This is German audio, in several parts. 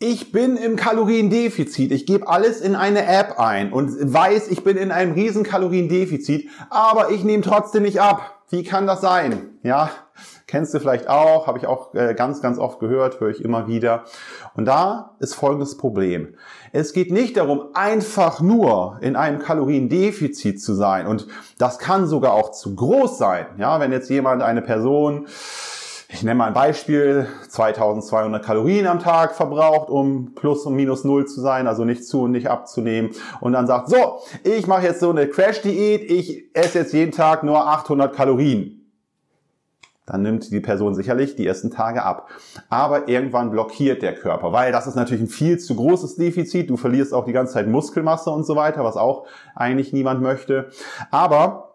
Ich bin im Kaloriendefizit. Ich gebe alles in eine App ein und weiß, ich bin in einem riesen Kaloriendefizit, aber ich nehme trotzdem nicht ab. Wie kann das sein? Ja, kennst du vielleicht auch, habe ich auch äh, ganz, ganz oft gehört, höre ich immer wieder. Und da ist folgendes Problem. Es geht nicht darum, einfach nur in einem Kaloriendefizit zu sein. Und das kann sogar auch zu groß sein. Ja, wenn jetzt jemand, eine Person, ich nenne mal ein Beispiel, 2200 Kalorien am Tag verbraucht, um plus und minus null zu sein, also nicht zu und nicht abzunehmen. Und dann sagt, so, ich mache jetzt so eine Crash-Diät, ich esse jetzt jeden Tag nur 800 Kalorien. Dann nimmt die Person sicherlich die ersten Tage ab. Aber irgendwann blockiert der Körper, weil das ist natürlich ein viel zu großes Defizit. Du verlierst auch die ganze Zeit Muskelmasse und so weiter, was auch eigentlich niemand möchte. Aber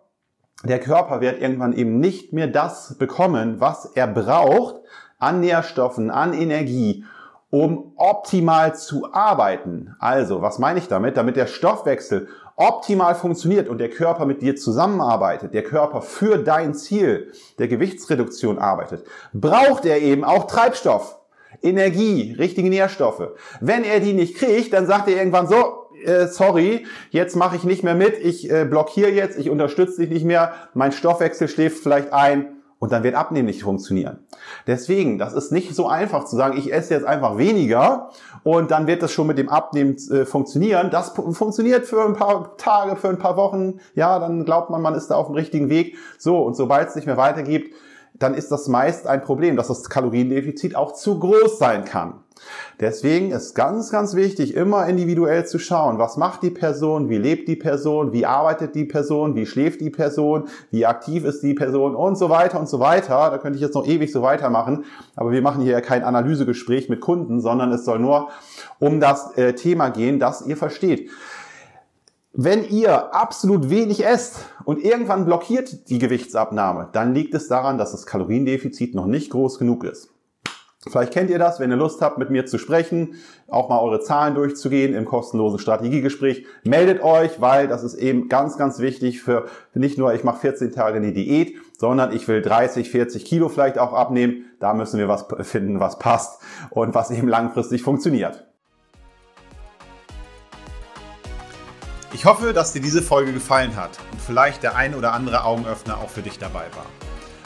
der Körper wird irgendwann eben nicht mehr das bekommen, was er braucht an Nährstoffen, an Energie, um optimal zu arbeiten. Also, was meine ich damit? Damit der Stoffwechsel optimal funktioniert und der Körper mit dir zusammenarbeitet, der Körper für dein Ziel der Gewichtsreduktion arbeitet, braucht er eben auch Treibstoff, Energie, richtige Nährstoffe. Wenn er die nicht kriegt, dann sagt er irgendwann so, äh, sorry, jetzt mache ich nicht mehr mit, ich äh, blockiere jetzt, ich unterstütze dich nicht mehr, mein Stoffwechsel schläft vielleicht ein und dann wird Abnehmen nicht funktionieren. Deswegen, das ist nicht so einfach zu sagen, ich esse jetzt einfach weniger und dann wird das schon mit dem Abnehmen äh, funktionieren. Das funktioniert für ein paar Tage, für ein paar Wochen, ja, dann glaubt man, man ist da auf dem richtigen Weg. So, und sobald es nicht mehr weitergibt, dann ist das meist ein Problem, dass das Kaloriendefizit auch zu groß sein kann. Deswegen ist ganz, ganz wichtig, immer individuell zu schauen, was macht die Person, wie lebt die Person, wie arbeitet die Person, wie schläft die Person, wie aktiv ist die Person und so weiter und so weiter. Da könnte ich jetzt noch ewig so weitermachen, aber wir machen hier kein Analysegespräch mit Kunden, sondern es soll nur um das äh, Thema gehen, das ihr versteht. Wenn ihr absolut wenig esst und irgendwann blockiert die Gewichtsabnahme, dann liegt es daran, dass das Kaloriendefizit noch nicht groß genug ist. Vielleicht kennt ihr das, wenn ihr Lust habt, mit mir zu sprechen, auch mal eure Zahlen durchzugehen im kostenlosen Strategiegespräch. Meldet euch, weil das ist eben ganz, ganz wichtig für nicht nur, ich mache 14 Tage eine Diät, sondern ich will 30, 40 Kilo vielleicht auch abnehmen. Da müssen wir was finden, was passt und was eben langfristig funktioniert. Ich hoffe, dass dir diese Folge gefallen hat und vielleicht der ein oder andere Augenöffner auch für dich dabei war.